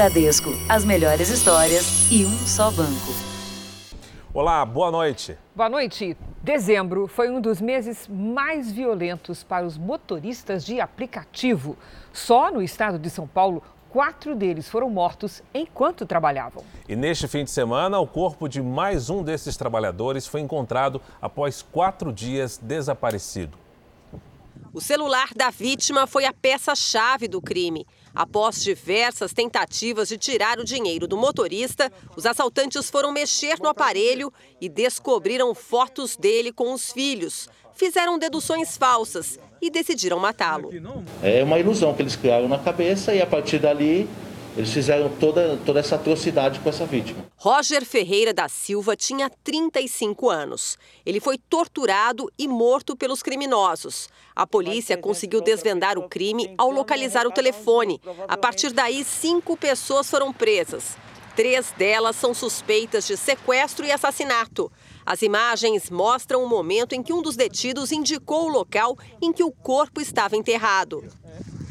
Bradesco, as melhores histórias e um só banco. Olá, boa noite. Boa noite. Dezembro foi um dos meses mais violentos para os motoristas de aplicativo. Só no estado de São Paulo, quatro deles foram mortos enquanto trabalhavam. E neste fim de semana, o corpo de mais um desses trabalhadores foi encontrado após quatro dias desaparecido. O celular da vítima foi a peça-chave do crime. Após diversas tentativas de tirar o dinheiro do motorista, os assaltantes foram mexer no aparelho e descobriram fotos dele com os filhos. Fizeram deduções falsas e decidiram matá-lo. É uma ilusão que eles criaram na cabeça e a partir dali eles fizeram toda, toda essa atrocidade com essa vítima. Roger Ferreira da Silva tinha 35 anos. Ele foi torturado e morto pelos criminosos. A polícia conseguiu desvendar o crime ao localizar o telefone. A partir daí, cinco pessoas foram presas. Três delas são suspeitas de sequestro e assassinato. As imagens mostram o momento em que um dos detidos indicou o local em que o corpo estava enterrado.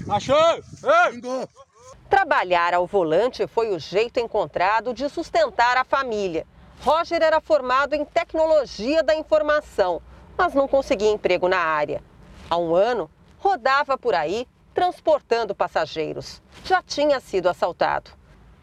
Achou! Ei! Trabalhar ao volante foi o jeito encontrado de sustentar a família. Roger era formado em tecnologia da informação, mas não conseguia emprego na área. Há um ano, rodava por aí transportando passageiros. Já tinha sido assaltado.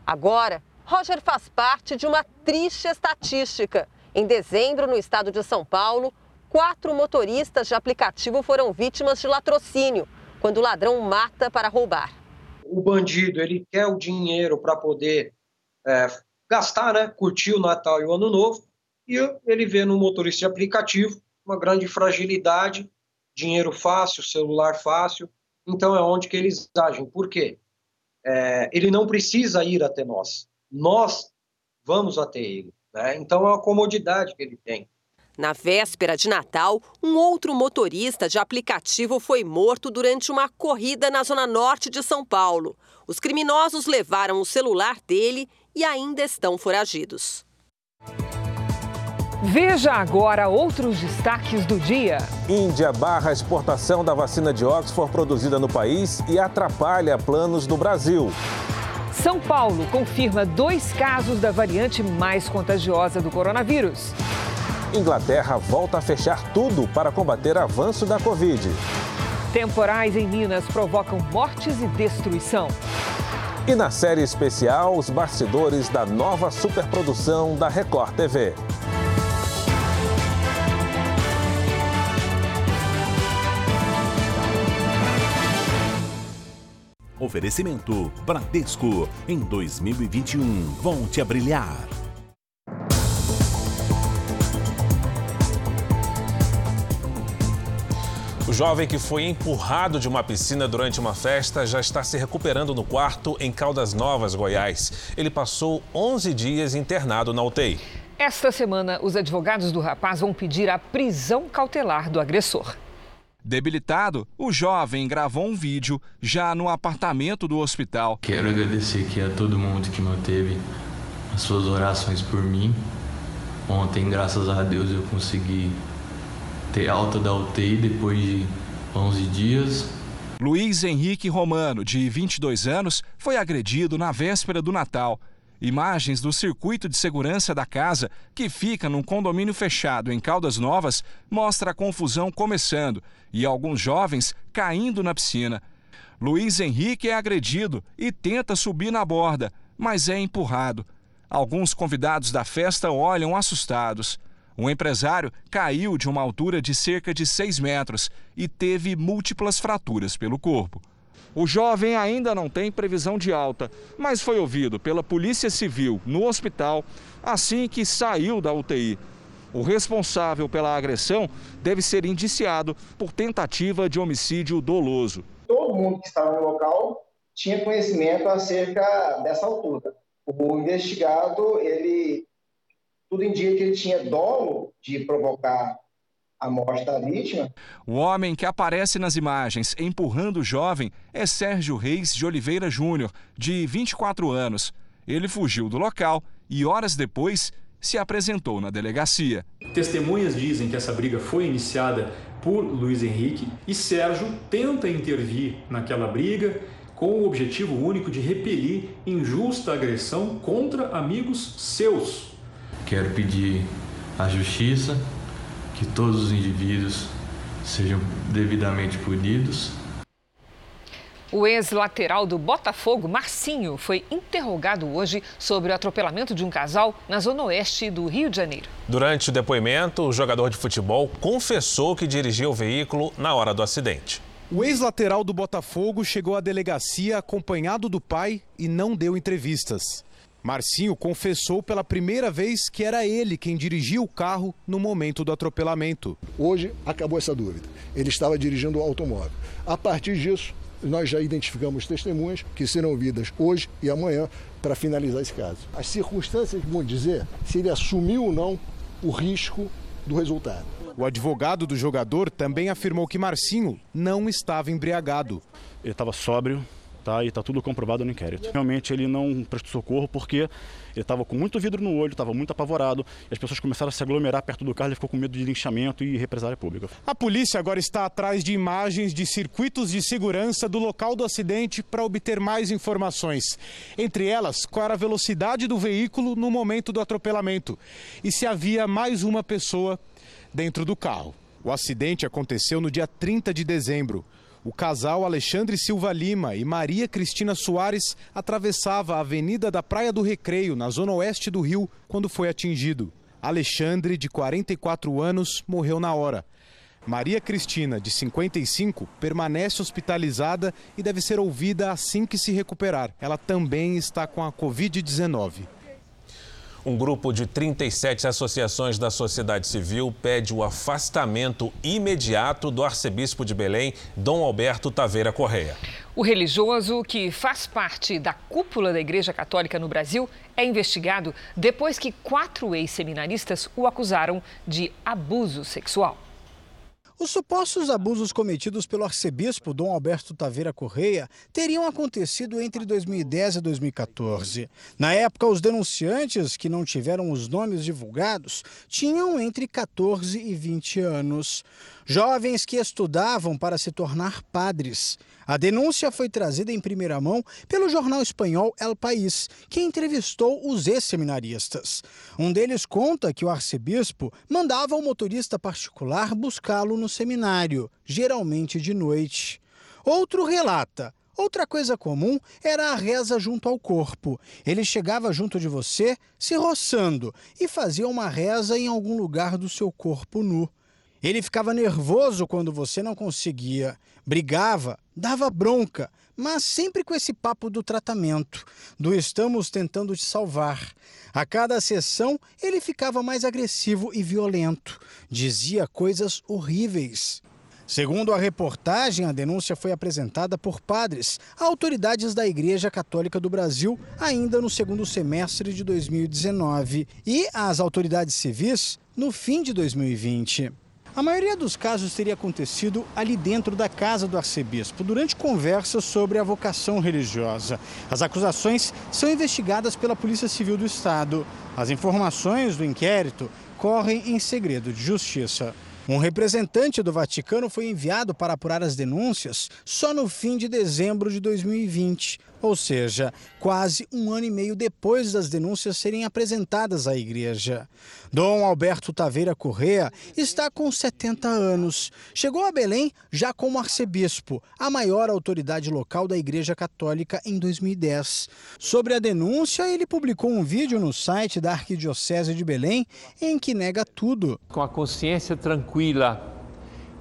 Agora, Roger faz parte de uma triste estatística. Em dezembro, no estado de São Paulo, quatro motoristas de aplicativo foram vítimas de latrocínio, quando o ladrão mata para roubar o bandido ele quer o dinheiro para poder é, gastar, né, curtir o Natal e o Ano Novo, e ele vê no motorista de aplicativo uma grande fragilidade, dinheiro fácil, celular fácil, então é onde que eles agem. Por quê? É, ele não precisa ir até nós, nós vamos até ele. Né? Então é uma comodidade que ele tem. Na véspera de Natal, um outro motorista de aplicativo foi morto durante uma corrida na zona norte de São Paulo. Os criminosos levaram o celular dele e ainda estão foragidos. Veja agora outros destaques do dia. Índia barra a exportação da vacina de Oxford produzida no país e atrapalha planos do Brasil. São Paulo confirma dois casos da variante mais contagiosa do coronavírus. Inglaterra volta a fechar tudo para combater avanço da Covid. Temporais em Minas provocam mortes e destruição. E na série especial, os bastidores da nova superprodução da Record TV. Oferecimento Bradesco. Em 2021, volte a brilhar. O jovem que foi empurrado de uma piscina durante uma festa já está se recuperando no quarto em Caldas Novas, Goiás. Ele passou 11 dias internado na UTI. Esta semana, os advogados do rapaz vão pedir a prisão cautelar do agressor. Debilitado, o jovem gravou um vídeo já no apartamento do hospital. Quero agradecer aqui a todo mundo que manteve as suas orações por mim. Ontem, graças a Deus, eu consegui ter alta da UTI depois de 11 dias. Luiz Henrique Romano, de 22 anos, foi agredido na véspera do Natal. Imagens do circuito de segurança da casa, que fica num condomínio fechado em Caldas Novas, mostra a confusão começando e alguns jovens caindo na piscina. Luiz Henrique é agredido e tenta subir na borda, mas é empurrado. Alguns convidados da festa olham assustados. Um empresário caiu de uma altura de cerca de 6 metros e teve múltiplas fraturas pelo corpo. O jovem ainda não tem previsão de alta, mas foi ouvido pela Polícia Civil no hospital assim que saiu da UTI. O responsável pela agressão deve ser indiciado por tentativa de homicídio doloso. Todo mundo que estava no local tinha conhecimento acerca dessa altura. O investigado ele tudo indica que ele tinha dolo de provocar a morte da vítima. O homem que aparece nas imagens empurrando o jovem é Sérgio Reis de Oliveira Júnior, de 24 anos. Ele fugiu do local e, horas depois, se apresentou na delegacia. Testemunhas dizem que essa briga foi iniciada por Luiz Henrique e Sérgio tenta intervir naquela briga, com o objetivo único de repelir injusta agressão contra amigos seus. Quero pedir à justiça que todos os indivíduos sejam devidamente punidos. O ex-lateral do Botafogo, Marcinho, foi interrogado hoje sobre o atropelamento de um casal na zona oeste do Rio de Janeiro. Durante o depoimento, o jogador de futebol confessou que dirigia o veículo na hora do acidente. O ex-lateral do Botafogo chegou à delegacia acompanhado do pai e não deu entrevistas. Marcinho confessou pela primeira vez que era ele quem dirigia o carro no momento do atropelamento. Hoje acabou essa dúvida. Ele estava dirigindo o automóvel. A partir disso, nós já identificamos testemunhas que serão ouvidas hoje e amanhã para finalizar esse caso. As circunstâncias vão dizer se ele assumiu ou não o risco do resultado. O advogado do jogador também afirmou que Marcinho não estava embriagado. Ele estava sóbrio, tá? E está tudo comprovado no inquérito. Realmente ele não prestou socorro porque ele estava com muito vidro no olho, estava muito apavorado, e as pessoas começaram a se aglomerar perto do carro, ele ficou com medo de linchamento e represália pública. A polícia agora está atrás de imagens de circuitos de segurança do local do acidente para obter mais informações. Entre elas, qual era a velocidade do veículo no momento do atropelamento e se havia mais uma pessoa dentro do carro. O acidente aconteceu no dia 30 de dezembro. O casal Alexandre Silva Lima e Maria Cristina Soares atravessava a Avenida da Praia do Recreio, na zona oeste do Rio, quando foi atingido. Alexandre, de 44 anos, morreu na hora. Maria Cristina, de 55, permanece hospitalizada e deve ser ouvida assim que se recuperar. Ela também está com a Covid-19. Um grupo de 37 associações da sociedade civil pede o afastamento imediato do arcebispo de Belém, Dom Alberto Taveira Correia. O religioso, que faz parte da cúpula da Igreja Católica no Brasil, é investigado depois que quatro ex-seminaristas o acusaram de abuso sexual. Os supostos abusos cometidos pelo arcebispo Dom Alberto Taveira Correia teriam acontecido entre 2010 e 2014. Na época, os denunciantes, que não tiveram os nomes divulgados, tinham entre 14 e 20 anos. Jovens que estudavam para se tornar padres. A denúncia foi trazida em primeira mão pelo jornal espanhol El País, que entrevistou os ex-seminaristas. Um deles conta que o arcebispo mandava um motorista particular buscá-lo no seminário, geralmente de noite. Outro relata Outra coisa comum era a reza junto ao corpo. Ele chegava junto de você, se roçando, e fazia uma reza em algum lugar do seu corpo nu. Ele ficava nervoso quando você não conseguia, brigava, dava bronca, mas sempre com esse papo do tratamento, do estamos tentando te salvar. A cada sessão, ele ficava mais agressivo e violento, dizia coisas horríveis. Segundo a reportagem, a denúncia foi apresentada por padres autoridades da Igreja Católica do Brasil ainda no segundo semestre de 2019 e às autoridades civis no fim de 2020. A maioria dos casos teria acontecido ali dentro da casa do arcebispo, durante conversas sobre a vocação religiosa. As acusações são investigadas pela Polícia Civil do Estado. As informações do inquérito correm em segredo de justiça. Um representante do Vaticano foi enviado para apurar as denúncias só no fim de dezembro de 2020, ou seja, quase um ano e meio depois das denúncias serem apresentadas à igreja. Dom Alberto Taveira Correa está com 70 anos. Chegou a Belém já como arcebispo, a maior autoridade local da Igreja Católica em 2010. Sobre a denúncia, ele publicou um vídeo no site da Arquidiocese de Belém em que nega tudo. Com a consciência tranquila,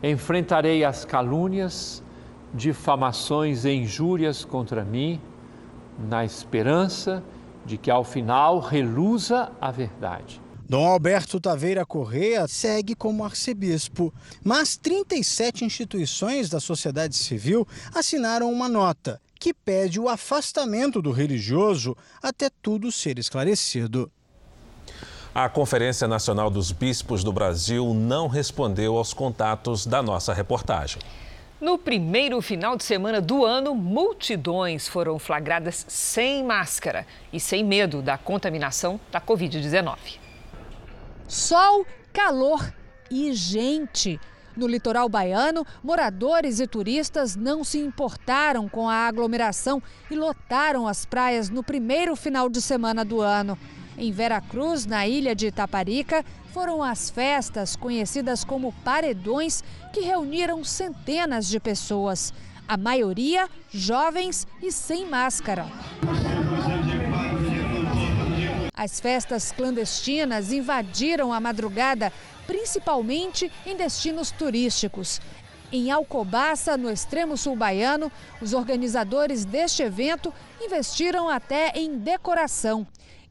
enfrentarei as calúnias, difamações e injúrias contra mim, na esperança de que ao final reluza a verdade. Dom Alberto Taveira Correa segue como arcebispo, mas 37 instituições da sociedade civil assinaram uma nota que pede o afastamento do religioso até tudo ser esclarecido. A Conferência Nacional dos Bispos do Brasil não respondeu aos contatos da nossa reportagem. No primeiro final de semana do ano, multidões foram flagradas sem máscara e sem medo da contaminação da Covid-19. Sol, calor e gente. No litoral baiano, moradores e turistas não se importaram com a aglomeração e lotaram as praias no primeiro final de semana do ano. Em Veracruz, na ilha de Itaparica, foram as festas conhecidas como paredões que reuniram centenas de pessoas, a maioria jovens e sem máscara. As festas clandestinas invadiram a madrugada, principalmente em destinos turísticos. Em Alcobaça, no extremo sul baiano, os organizadores deste evento investiram até em decoração.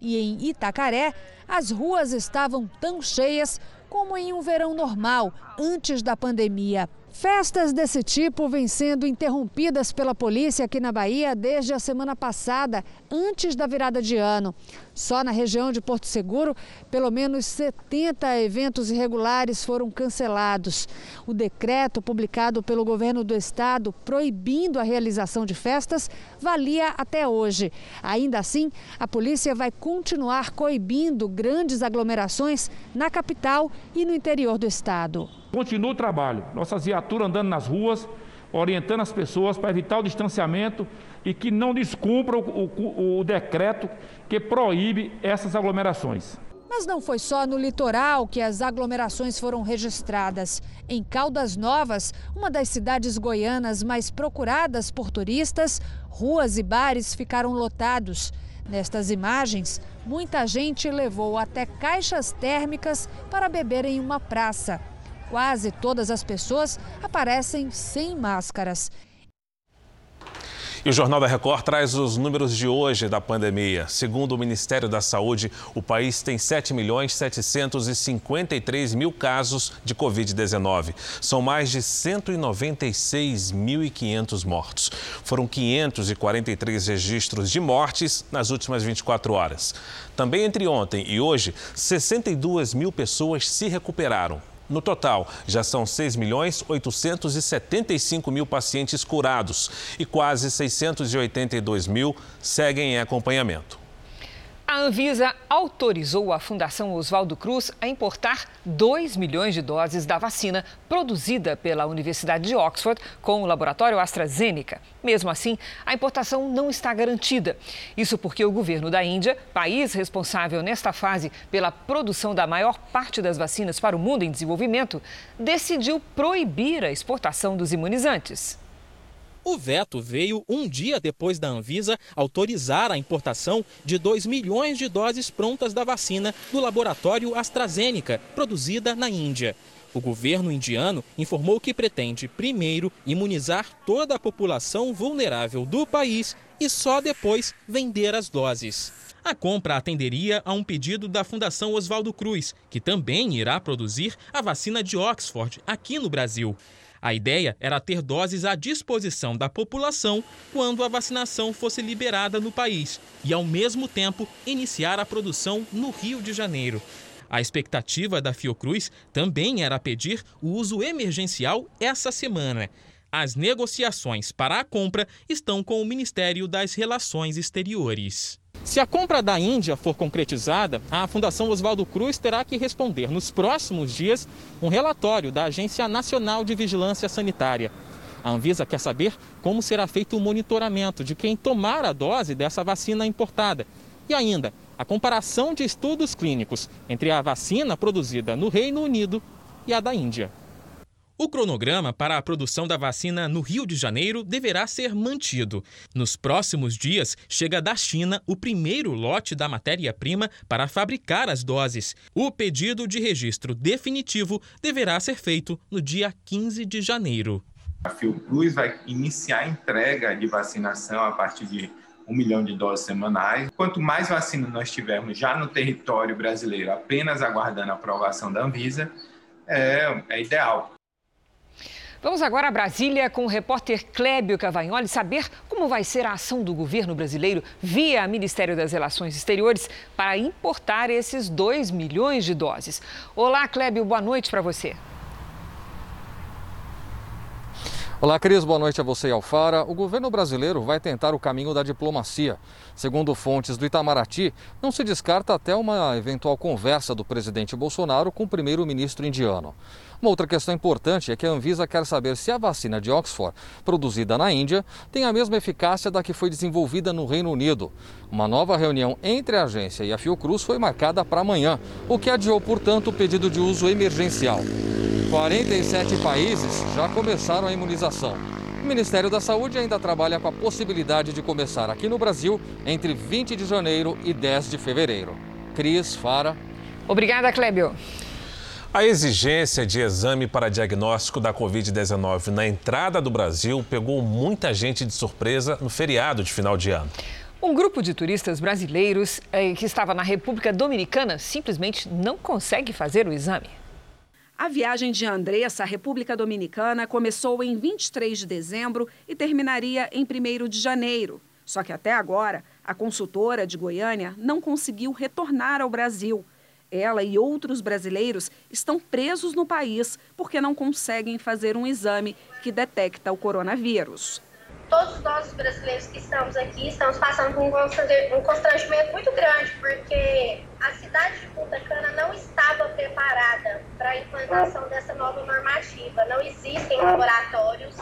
E em Itacaré, as ruas estavam tão cheias como em um verão normal, antes da pandemia. Festas desse tipo vêm sendo interrompidas pela polícia aqui na Bahia desde a semana passada, antes da virada de ano. Só na região de Porto Seguro, pelo menos 70 eventos irregulares foram cancelados. O decreto publicado pelo governo do estado proibindo a realização de festas valia até hoje. Ainda assim, a polícia vai continuar coibindo grandes aglomerações na capital e no interior do estado. Continua o trabalho, nossas viaturas andando nas ruas, orientando as pessoas para evitar o distanciamento e que não descumpram o, o, o decreto que proíbe essas aglomerações. Mas não foi só no litoral que as aglomerações foram registradas. Em Caldas Novas, uma das cidades goianas mais procuradas por turistas, ruas e bares ficaram lotados. Nestas imagens, muita gente levou até caixas térmicas para beber em uma praça. Quase todas as pessoas aparecem sem máscaras. E o Jornal da Record traz os números de hoje da pandemia. Segundo o Ministério da Saúde, o país tem 7 milhões 753 mil casos de Covid-19. São mais de 196.500 mortos. Foram 543 registros de mortes nas últimas 24 horas. Também entre ontem e hoje, 62 mil pessoas se recuperaram. No total, já são 6 milhões 875 mil pacientes curados e quase 682 mil seguem em acompanhamento. A Anvisa autorizou a Fundação Oswaldo Cruz a importar 2 milhões de doses da vacina produzida pela Universidade de Oxford com o laboratório AstraZeneca. Mesmo assim, a importação não está garantida. Isso porque o governo da Índia, país responsável nesta fase pela produção da maior parte das vacinas para o mundo em desenvolvimento, decidiu proibir a exportação dos imunizantes. O veto veio um dia depois da Anvisa autorizar a importação de 2 milhões de doses prontas da vacina do laboratório AstraZeneca, produzida na Índia. O governo indiano informou que pretende, primeiro, imunizar toda a população vulnerável do país e só depois vender as doses. A compra atenderia a um pedido da Fundação Oswaldo Cruz, que também irá produzir a vacina de Oxford aqui no Brasil. A ideia era ter doses à disposição da população quando a vacinação fosse liberada no país e, ao mesmo tempo, iniciar a produção no Rio de Janeiro. A expectativa da Fiocruz também era pedir o uso emergencial essa semana. As negociações para a compra estão com o Ministério das Relações Exteriores. Se a compra da Índia for concretizada, a Fundação Oswaldo Cruz terá que responder nos próximos dias um relatório da Agência Nacional de Vigilância Sanitária. A Anvisa quer saber como será feito o monitoramento de quem tomar a dose dessa vacina importada. E ainda, a comparação de estudos clínicos entre a vacina produzida no Reino Unido e a da Índia. O cronograma para a produção da vacina no Rio de Janeiro deverá ser mantido. Nos próximos dias, chega da China o primeiro lote da matéria-prima para fabricar as doses. O pedido de registro definitivo deverá ser feito no dia 15 de janeiro. A Fiocruz vai iniciar a entrega de vacinação a partir de um milhão de doses semanais. Quanto mais vacina nós tivermos já no território brasileiro, apenas aguardando a aprovação da Anvisa, é, é ideal. Vamos agora a Brasília com o repórter Clébio Cavagnoli saber como vai ser a ação do governo brasileiro via Ministério das Relações Exteriores para importar esses 2 milhões de doses. Olá, Clébio, boa noite para você. Olá, Cris, boa noite a você e Alfara. O governo brasileiro vai tentar o caminho da diplomacia. Segundo fontes do Itamaraty, não se descarta até uma eventual conversa do presidente Bolsonaro com o primeiro-ministro indiano. Uma outra questão importante é que a Anvisa quer saber se a vacina de Oxford, produzida na Índia, tem a mesma eficácia da que foi desenvolvida no Reino Unido. Uma nova reunião entre a agência e a Fiocruz foi marcada para amanhã, o que adiou, portanto, o pedido de uso emergencial. 47 países já começaram a imunização. O Ministério da Saúde ainda trabalha com a possibilidade de começar aqui no Brasil entre 20 de janeiro e 10 de fevereiro. Cris, Fara. Obrigada, Clébio. A exigência de exame para diagnóstico da Covid-19 na entrada do Brasil pegou muita gente de surpresa no feriado de final de ano. Um grupo de turistas brasileiros eh, que estava na República Dominicana simplesmente não consegue fazer o exame. A viagem de Andressa à República Dominicana começou em 23 de dezembro e terminaria em 1 de janeiro. Só que até agora, a consultora de Goiânia não conseguiu retornar ao Brasil. Ela e outros brasileiros estão presos no país porque não conseguem fazer um exame que detecta o coronavírus todos nós brasileiros que estamos aqui estamos passando por um constrangimento muito grande, porque a cidade de Punta Cana não estava preparada para a implantação dessa nova normativa. Não existem laboratórios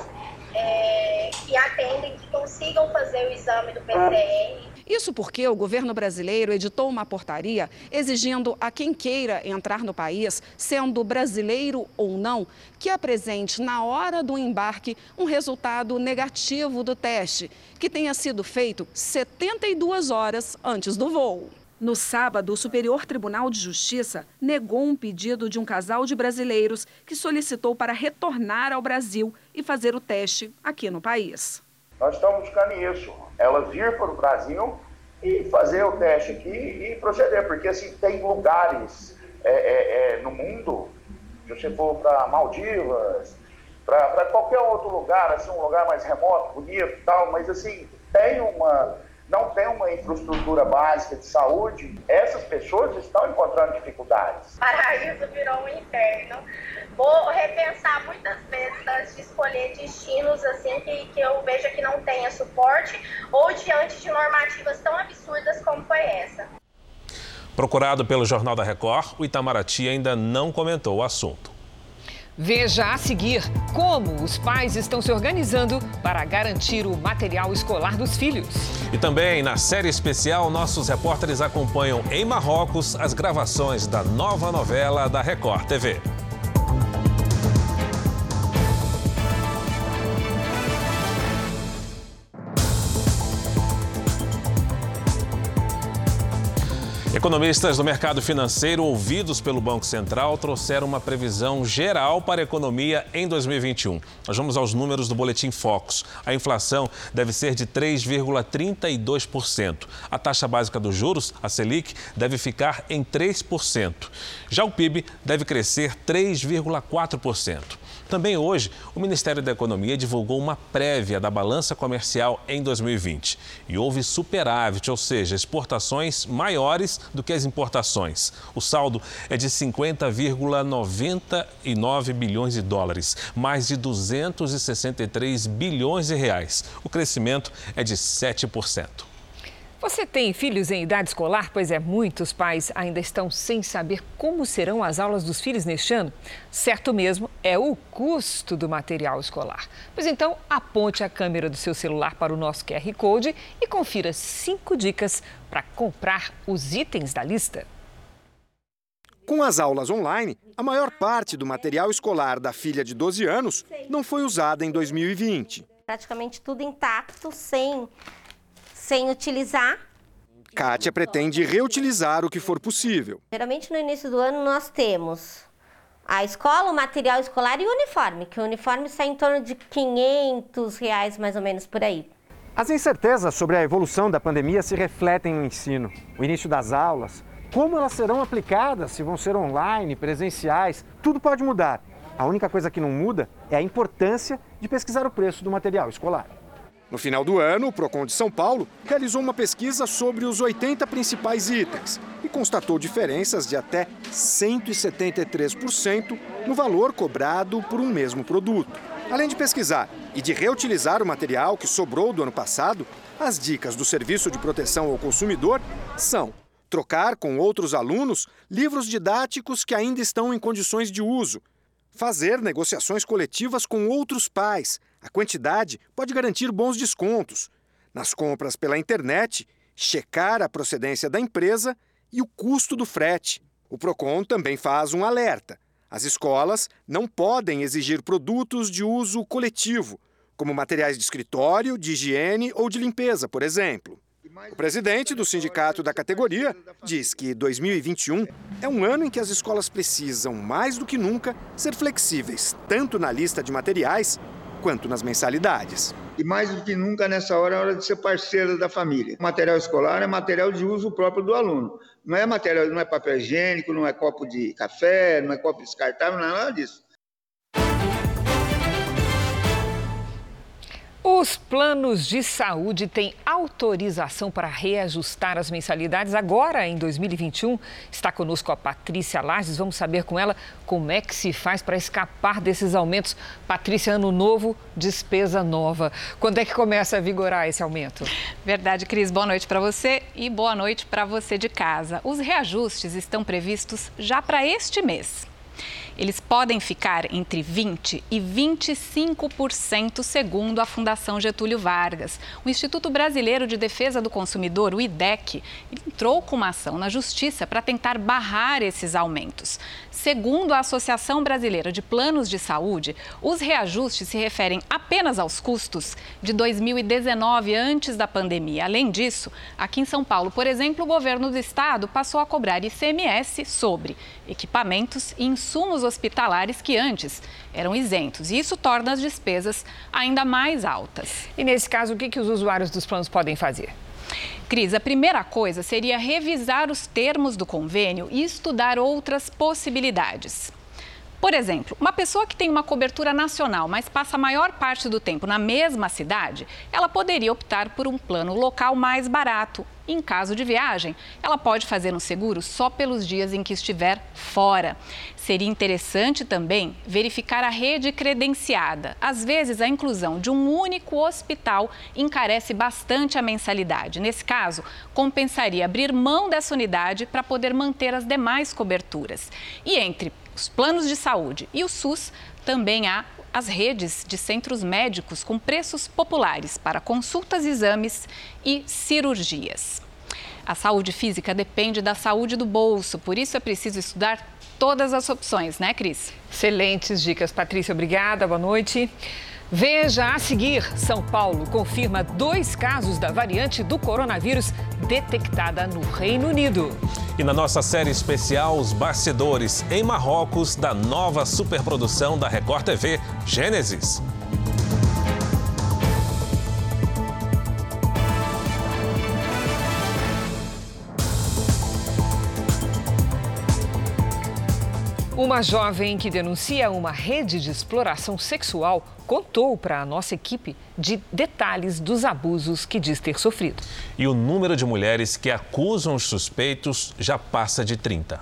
é, que atendem, que consigam fazer o exame do PCR. Isso porque o governo brasileiro editou uma portaria exigindo a quem queira entrar no país, sendo brasileiro ou não, que apresente na hora do embarque um resultado negativo do teste, que tenha sido feito 72 horas antes do voo. No sábado, o Superior Tribunal de Justiça negou um pedido de um casal de brasileiros que solicitou para retornar ao Brasil e fazer o teste aqui no país. Nós estamos buscando isso, ela vir para o Brasil e fazer o teste aqui e proceder, porque assim, tem lugares é, é, é, no mundo, se você for para Maldivas, para qualquer outro lugar, assim, um lugar mais remoto, bonito e tal, mas assim, tem uma não tem uma infraestrutura básica de saúde, essas pessoas estão encontrando dificuldades. Paraíso virou um inferno. Vou repensar muitas vezes antes de escolher destinos assim que, que eu veja que não tenha suporte ou diante de normativas tão absurdas como foi essa. Procurado pelo Jornal da Record, o Itamaraty ainda não comentou o assunto. Veja a seguir como os pais estão se organizando para garantir o material escolar dos filhos. E também na série especial, nossos repórteres acompanham em Marrocos as gravações da nova novela da Record TV. Economistas do mercado financeiro, ouvidos pelo Banco Central, trouxeram uma previsão geral para a economia em 2021. Nós vamos aos números do Boletim Focus. A inflação deve ser de 3,32%. A taxa básica dos juros, a Selic, deve ficar em 3%. Já o PIB deve crescer 3,4%. Também hoje, o Ministério da Economia divulgou uma prévia da balança comercial em 2020. E houve superávit, ou seja, exportações maiores do que as importações. O saldo é de 50,99 bilhões de dólares, mais de 263 bilhões de reais. O crescimento é de 7%. Você tem filhos em idade escolar? Pois é, muitos pais ainda estão sem saber como serão as aulas dos filhos neste ano. Certo mesmo é o custo do material escolar. Pois então, aponte a câmera do seu celular para o nosso QR Code e confira cinco dicas para comprar os itens da lista. Com as aulas online, a maior parte do material escolar da filha de 12 anos não foi usada em 2020. Praticamente tudo intacto, sem sem utilizar. Kátia pretende reutilizar o que for possível. Geralmente no início do ano nós temos a escola, o material escolar e o uniforme, que o uniforme sai em torno de 500 reais mais ou menos por aí. As incertezas sobre a evolução da pandemia se refletem no ensino. O início das aulas, como elas serão aplicadas, se vão ser online, presenciais, tudo pode mudar. A única coisa que não muda é a importância de pesquisar o preço do material escolar. No final do ano, o Procon de São Paulo realizou uma pesquisa sobre os 80 principais itens e constatou diferenças de até 173% no valor cobrado por um mesmo produto. Além de pesquisar e de reutilizar o material que sobrou do ano passado, as dicas do Serviço de Proteção ao Consumidor são trocar com outros alunos livros didáticos que ainda estão em condições de uso, Fazer negociações coletivas com outros pais. A quantidade pode garantir bons descontos. Nas compras pela internet, checar a procedência da empresa e o custo do frete. O Procon também faz um alerta. As escolas não podem exigir produtos de uso coletivo, como materiais de escritório, de higiene ou de limpeza, por exemplo. O presidente do sindicato da categoria diz que 2021 é um ano em que as escolas precisam, mais do que nunca, ser flexíveis, tanto na lista de materiais quanto nas mensalidades. E mais do que nunca, nessa hora, é hora de ser parceiro da família. O material escolar é material de uso próprio do aluno. Não é material, não é papel higiênico, não é copo de café, não é copo descartável, não é nada disso. Os planos de saúde têm autorização para reajustar as mensalidades agora em 2021. Está conosco a Patrícia Lages. Vamos saber com ela como é que se faz para escapar desses aumentos. Patrícia, ano novo, despesa nova. Quando é que começa a vigorar esse aumento? Verdade, Cris. Boa noite para você e boa noite para você de casa. Os reajustes estão previstos já para este mês. Eles podem ficar entre 20% e 25%, segundo a Fundação Getúlio Vargas. O Instituto Brasileiro de Defesa do Consumidor, o IDEC, entrou com uma ação na Justiça para tentar barrar esses aumentos. Segundo a Associação Brasileira de Planos de Saúde, os reajustes se referem apenas aos custos de 2019, antes da pandemia. Além disso, aqui em São Paulo, por exemplo, o governo do estado passou a cobrar ICMS sobre equipamentos e insumos hospitalares que antes eram isentos. E isso torna as despesas ainda mais altas. E nesse caso, o que, que os usuários dos planos podem fazer? Cris, a primeira coisa seria revisar os termos do convênio e estudar outras possibilidades. Por exemplo, uma pessoa que tem uma cobertura nacional, mas passa a maior parte do tempo na mesma cidade, ela poderia optar por um plano local mais barato. Em caso de viagem, ela pode fazer um seguro só pelos dias em que estiver fora. Seria interessante também verificar a rede credenciada. Às vezes, a inclusão de um único hospital encarece bastante a mensalidade. Nesse caso, compensaria abrir mão dessa unidade para poder manter as demais coberturas. E entre os planos de saúde e o SUS, também há as redes de centros médicos com preços populares para consultas, exames e cirurgias. A saúde física depende da saúde do bolso, por isso é preciso estudar todas as opções, né, Cris? Excelentes dicas, Patrícia. Obrigada, boa noite. Veja a seguir: São Paulo confirma dois casos da variante do coronavírus detectada no Reino Unido. E na nossa série especial, os bastidores em Marrocos da nova superprodução da Record TV, Gênesis. Uma jovem que denuncia uma rede de exploração sexual contou para a nossa equipe de detalhes dos abusos que diz ter sofrido. E o número de mulheres que acusam os suspeitos já passa de 30.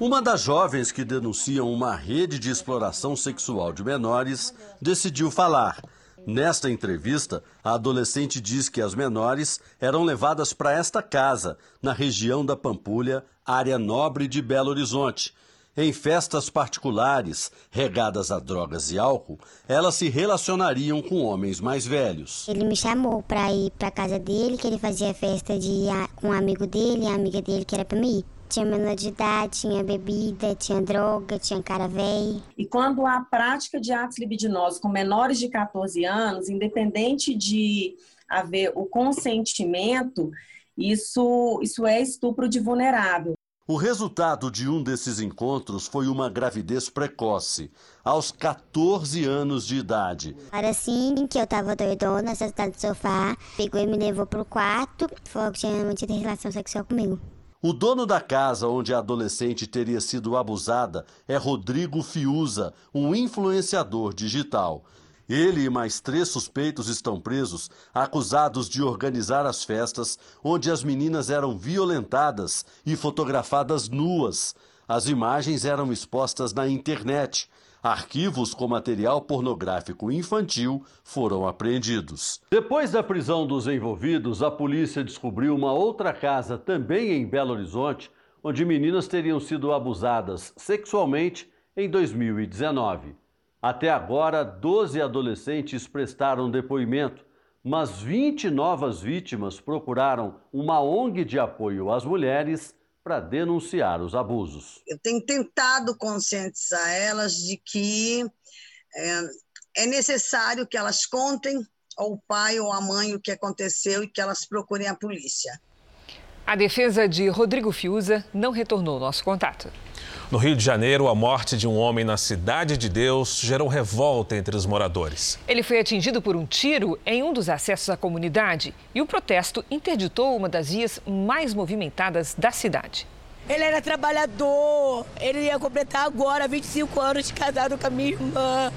Uma das jovens que denunciam uma rede de exploração sexual de menores decidiu falar. Nesta entrevista, a adolescente diz que as menores eram levadas para esta casa, na região da Pampulha, área nobre de Belo Horizonte em festas particulares, regadas a drogas e álcool, elas se relacionariam com homens mais velhos. Ele me chamou para ir para casa dele, que ele fazia festa de um amigo dele, a amiga dele que era para mim ir. Tinha menor de idade, tinha bebida, tinha droga, tinha cara velho. E quando há prática de atos libidinosos com menores de 14 anos, independente de haver o consentimento, isso, isso é estupro de vulnerável. O resultado de um desses encontros foi uma gravidez precoce, aos 14 anos de idade. Era assim que eu tava doidona, sentada no sofá, pegou e me levou pro quarto, falou que tinha mantido relação sexual comigo. O dono da casa onde a adolescente teria sido abusada é Rodrigo Fiuza, um influenciador digital. Ele e mais três suspeitos estão presos, acusados de organizar as festas onde as meninas eram violentadas e fotografadas nuas. As imagens eram expostas na internet. Arquivos com material pornográfico infantil foram apreendidos. Depois da prisão dos envolvidos, a polícia descobriu uma outra casa, também em Belo Horizonte, onde meninas teriam sido abusadas sexualmente em 2019. Até agora, 12 adolescentes prestaram depoimento, mas 20 novas vítimas procuraram uma ONG de apoio às mulheres para denunciar os abusos. Eu tenho tentado conscientizar elas de que é, é necessário que elas contem ao pai ou à mãe o que aconteceu e que elas procurem a polícia. A defesa de Rodrigo Fiuza não retornou nosso contato. No Rio de Janeiro, a morte de um homem na Cidade de Deus gerou revolta entre os moradores. Ele foi atingido por um tiro em um dos acessos à comunidade e o protesto interditou uma das vias mais movimentadas da cidade. Ele era trabalhador, ele ia completar agora 25 anos de casado com a minha irmã.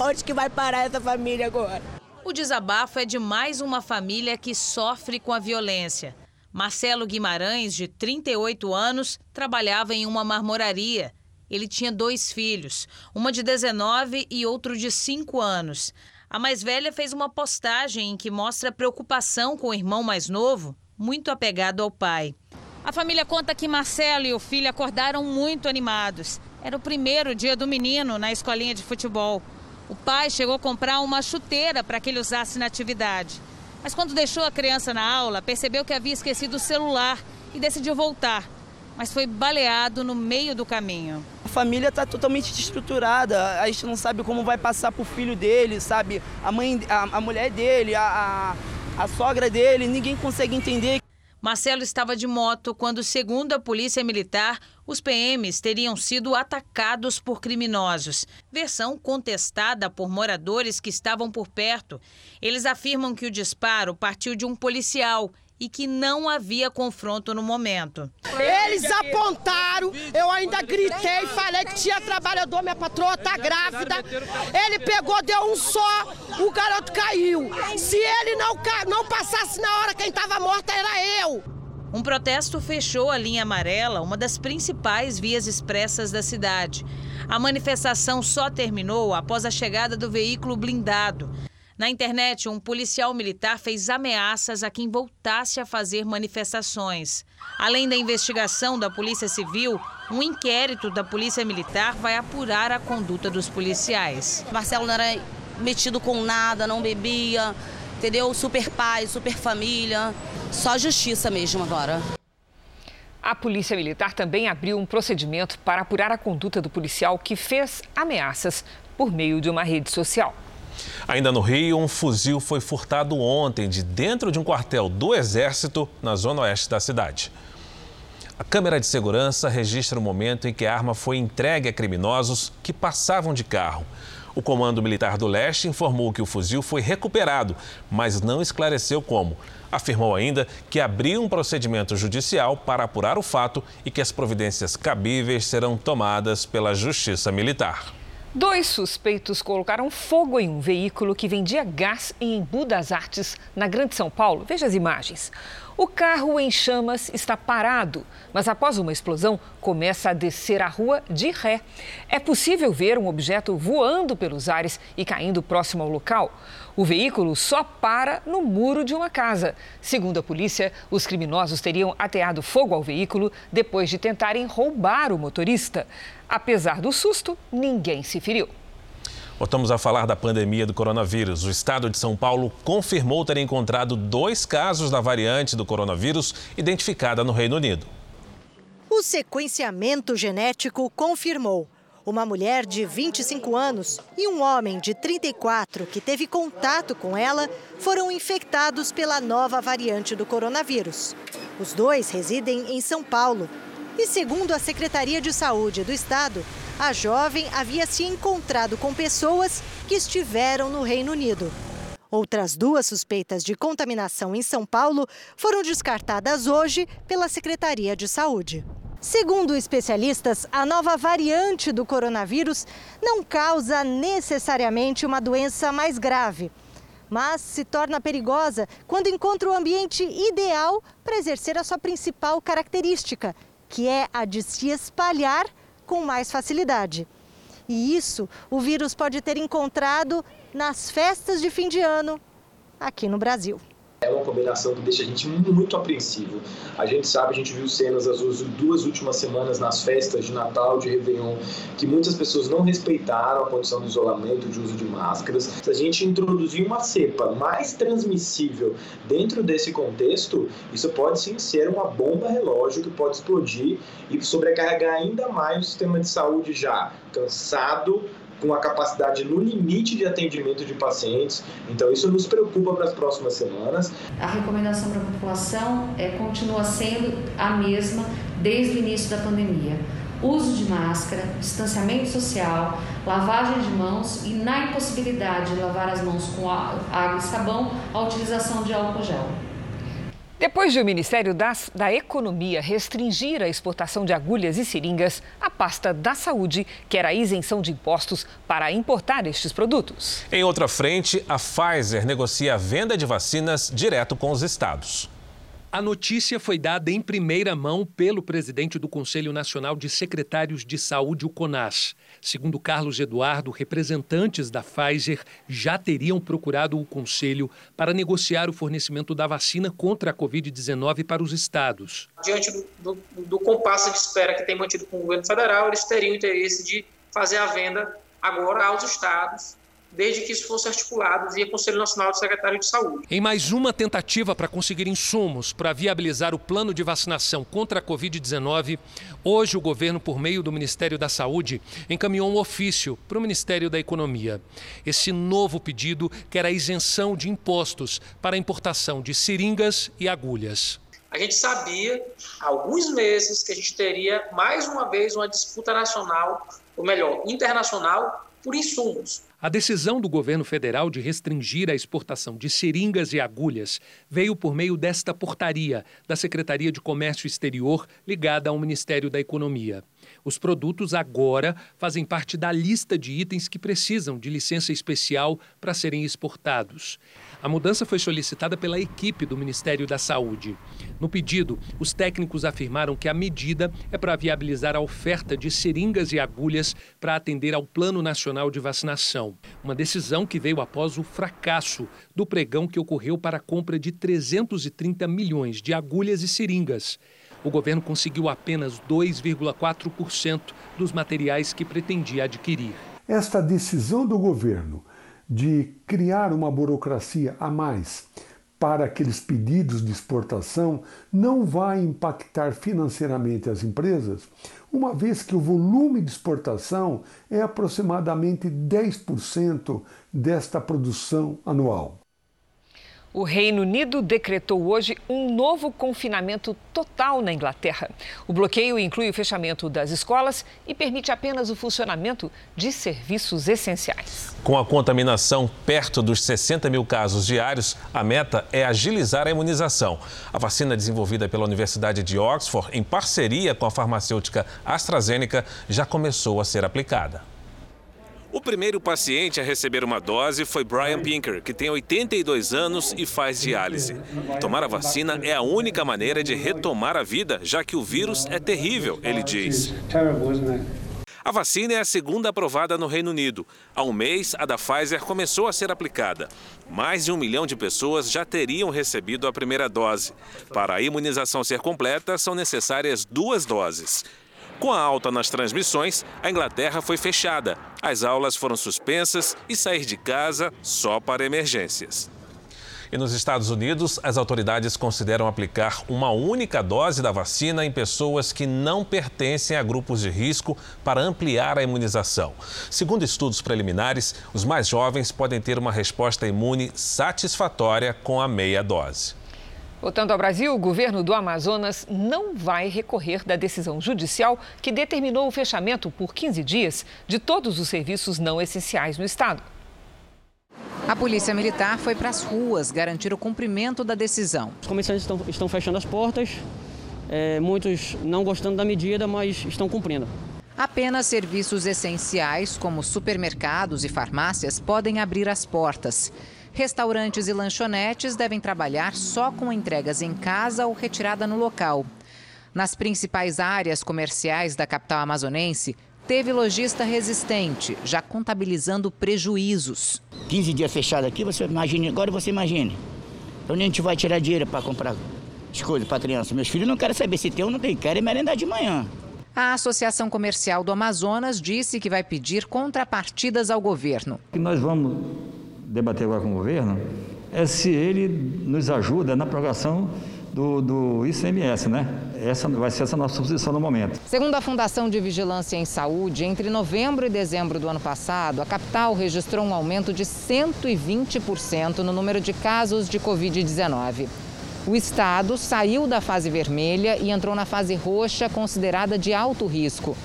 Onde que vai parar essa família agora? O desabafo é de mais uma família que sofre com a violência. Marcelo Guimarães, de 38 anos, trabalhava em uma marmoraria. Ele tinha dois filhos, uma de 19 e outro de 5 anos. A mais velha fez uma postagem em que mostra preocupação com o irmão mais novo, muito apegado ao pai. A família conta que Marcelo e o filho acordaram muito animados. Era o primeiro dia do menino na escolinha de futebol. O pai chegou a comprar uma chuteira para que ele usasse na atividade. Mas quando deixou a criança na aula, percebeu que havia esquecido o celular e decidiu voltar. Mas foi baleado no meio do caminho. A família está totalmente desestruturada. A gente não sabe como vai passar para o filho dele, sabe? A mãe, a, a mulher dele, a, a, a sogra dele, ninguém consegue entender. Marcelo estava de moto quando, segundo a Polícia Militar, os PMs teriam sido atacados por criminosos. Versão contestada por moradores que estavam por perto. Eles afirmam que o disparo partiu de um policial e que não havia confronto no momento. Eles apontaram, eu ainda gritei, falei que tinha trabalhador, minha patroa tá grávida. Ele pegou, deu um só, o garoto caiu. Se ele não, não passasse na hora, quem estava morta era eu. Um protesto fechou a linha amarela, uma das principais vias expressas da cidade. A manifestação só terminou após a chegada do veículo blindado. Na internet, um policial militar fez ameaças a quem voltasse a fazer manifestações. Além da investigação da Polícia Civil, um inquérito da Polícia Militar vai apurar a conduta dos policiais. Marcelo não era metido com nada, não bebia, entendeu? Super pai, super família. Só justiça mesmo agora. A Polícia Militar também abriu um procedimento para apurar a conduta do policial que fez ameaças por meio de uma rede social. Ainda no Rio, um fuzil foi furtado ontem de dentro de um quartel do Exército na zona oeste da cidade. A câmera de segurança registra o momento em que a arma foi entregue a criminosos que passavam de carro. O Comando Militar do Leste informou que o fuzil foi recuperado, mas não esclareceu como. Afirmou ainda que abriu um procedimento judicial para apurar o fato e que as providências cabíveis serão tomadas pela Justiça Militar. Dois suspeitos colocaram fogo em um veículo que vendia gás em Embu das Artes, na Grande São Paulo. Veja as imagens. O carro em chamas está parado, mas após uma explosão começa a descer a rua de ré. É possível ver um objeto voando pelos ares e caindo próximo ao local. O veículo só para no muro de uma casa. Segundo a polícia, os criminosos teriam ateado fogo ao veículo depois de tentarem roubar o motorista. Apesar do susto, ninguém se feriu. Voltamos a falar da pandemia do coronavírus. O estado de São Paulo confirmou ter encontrado dois casos da variante do coronavírus identificada no Reino Unido. O sequenciamento genético confirmou. Uma mulher de 25 anos e um homem de 34 que teve contato com ela foram infectados pela nova variante do coronavírus. Os dois residem em São Paulo e segundo a Secretaria de Saúde do Estado, a jovem havia se encontrado com pessoas que estiveram no Reino Unido. Outras duas suspeitas de contaminação em São Paulo foram descartadas hoje pela Secretaria de Saúde. Segundo especialistas, a nova variante do coronavírus não causa necessariamente uma doença mais grave, mas se torna perigosa quando encontra o ambiente ideal para exercer a sua principal característica, que é a de se espalhar com mais facilidade. E isso o vírus pode ter encontrado nas festas de fim de ano aqui no Brasil. É uma combinação que deixa a gente muito apreensivo. A gente sabe, a gente viu cenas as duas últimas semanas nas festas de Natal, de Réveillon, que muitas pessoas não respeitaram a condição de isolamento, de uso de máscaras. Se a gente introduzir uma cepa mais transmissível dentro desse contexto, isso pode sim ser uma bomba relógio que pode explodir e sobrecarregar ainda mais o sistema de saúde já cansado, com a capacidade no limite de atendimento de pacientes. Então, isso nos preocupa para as próximas semanas. A recomendação para a população é, continua sendo a mesma desde o início da pandemia. Uso de máscara, distanciamento social, lavagem de mãos e, na impossibilidade de lavar as mãos com água e sabão, a utilização de álcool gel. Depois de o Ministério das, da Economia restringir a exportação de agulhas e seringas, a pasta da Saúde quer a isenção de impostos para importar estes produtos. Em outra frente, a Pfizer negocia a venda de vacinas direto com os estados. A notícia foi dada em primeira mão pelo presidente do Conselho Nacional de Secretários de Saúde, o CONAS. Segundo Carlos Eduardo, representantes da Pfizer já teriam procurado o conselho para negociar o fornecimento da vacina contra a Covid-19 para os estados. Diante do, do, do compasso de espera que tem mantido com o governo federal, eles teriam interesse de fazer a venda agora aos estados desde que isso fosse articulado via Conselho Nacional de Secretário de Saúde. Em mais uma tentativa para conseguir insumos para viabilizar o plano de vacinação contra a Covid-19, hoje o governo, por meio do Ministério da Saúde, encaminhou um ofício para o Ministério da Economia. Esse novo pedido quer a isenção de impostos para a importação de seringas e agulhas. A gente sabia há alguns meses que a gente teria mais uma vez uma disputa nacional, ou melhor, internacional, por insumos. A decisão do governo federal de restringir a exportação de seringas e agulhas veio por meio desta portaria da Secretaria de Comércio Exterior ligada ao Ministério da Economia. Os produtos agora fazem parte da lista de itens que precisam de licença especial para serem exportados. A mudança foi solicitada pela equipe do Ministério da Saúde. No pedido, os técnicos afirmaram que a medida é para viabilizar a oferta de seringas e agulhas para atender ao Plano Nacional de Vacinação. Uma decisão que veio após o fracasso do pregão que ocorreu para a compra de 330 milhões de agulhas e seringas. O governo conseguiu apenas 2,4% dos materiais que pretendia adquirir. Esta decisão do governo de criar uma burocracia a mais para aqueles pedidos de exportação não vai impactar financeiramente as empresas, uma vez que o volume de exportação é aproximadamente 10% desta produção anual. O Reino Unido decretou hoje um novo confinamento total na Inglaterra. O bloqueio inclui o fechamento das escolas e permite apenas o funcionamento de serviços essenciais. Com a contaminação perto dos 60 mil casos diários, a meta é agilizar a imunização. A vacina desenvolvida pela Universidade de Oxford, em parceria com a farmacêutica AstraZeneca, já começou a ser aplicada. O primeiro paciente a receber uma dose foi Brian Pinker, que tem 82 anos e faz diálise. Tomar a vacina é a única maneira de retomar a vida, já que o vírus é terrível, ele diz. A vacina é a segunda aprovada no Reino Unido. Há um mês, a da Pfizer começou a ser aplicada. Mais de um milhão de pessoas já teriam recebido a primeira dose. Para a imunização ser completa, são necessárias duas doses. Com a alta nas transmissões, a Inglaterra foi fechada. As aulas foram suspensas e sair de casa só para emergências. E nos Estados Unidos, as autoridades consideram aplicar uma única dose da vacina em pessoas que não pertencem a grupos de risco para ampliar a imunização. Segundo estudos preliminares, os mais jovens podem ter uma resposta imune satisfatória com a meia dose. Voltando ao Brasil, o governo do Amazonas não vai recorrer da decisão judicial que determinou o fechamento por 15 dias de todos os serviços não essenciais no estado. A polícia militar foi para as ruas garantir o cumprimento da decisão. Os comerciantes estão, estão fechando as portas, é, muitos não gostando da medida, mas estão cumprindo. Apenas serviços essenciais, como supermercados e farmácias, podem abrir as portas. Restaurantes e lanchonetes devem trabalhar só com entregas em casa ou retirada no local. Nas principais áreas comerciais da capital amazonense, teve lojista resistente, já contabilizando prejuízos. 15 dias fechado aqui, você imagine, agora você imagine. Onde a gente vai tirar dinheiro para comprar as coisas para criança? Meus filhos não querem saber se tem ou não tem, querem merendar de manhã. A Associação Comercial do Amazonas disse que vai pedir contrapartidas ao governo. Que nós vamos debater agora com o governo é se ele nos ajuda na prorrogação do, do ICMS, né? Essa vai ser essa nossa posição no momento. Segundo a Fundação de Vigilância em Saúde, entre novembro e dezembro do ano passado, a capital registrou um aumento de 120% no número de casos de Covid-19. O estado saiu da fase vermelha e entrou na fase roxa, considerada de alto risco.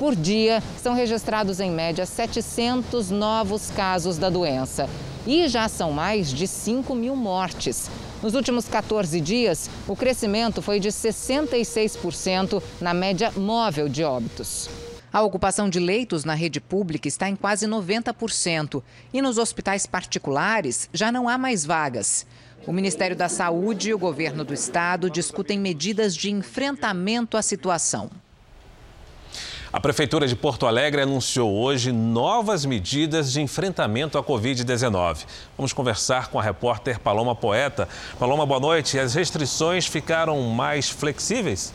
Por dia, são registrados em média 700 novos casos da doença. E já são mais de 5 mil mortes. Nos últimos 14 dias, o crescimento foi de 66% na média móvel de óbitos. A ocupação de leitos na rede pública está em quase 90% e nos hospitais particulares já não há mais vagas. O Ministério da Saúde e o governo do estado discutem medidas de enfrentamento à situação. A Prefeitura de Porto Alegre anunciou hoje novas medidas de enfrentamento à Covid-19. Vamos conversar com a repórter Paloma Poeta. Paloma, boa noite. As restrições ficaram mais flexíveis?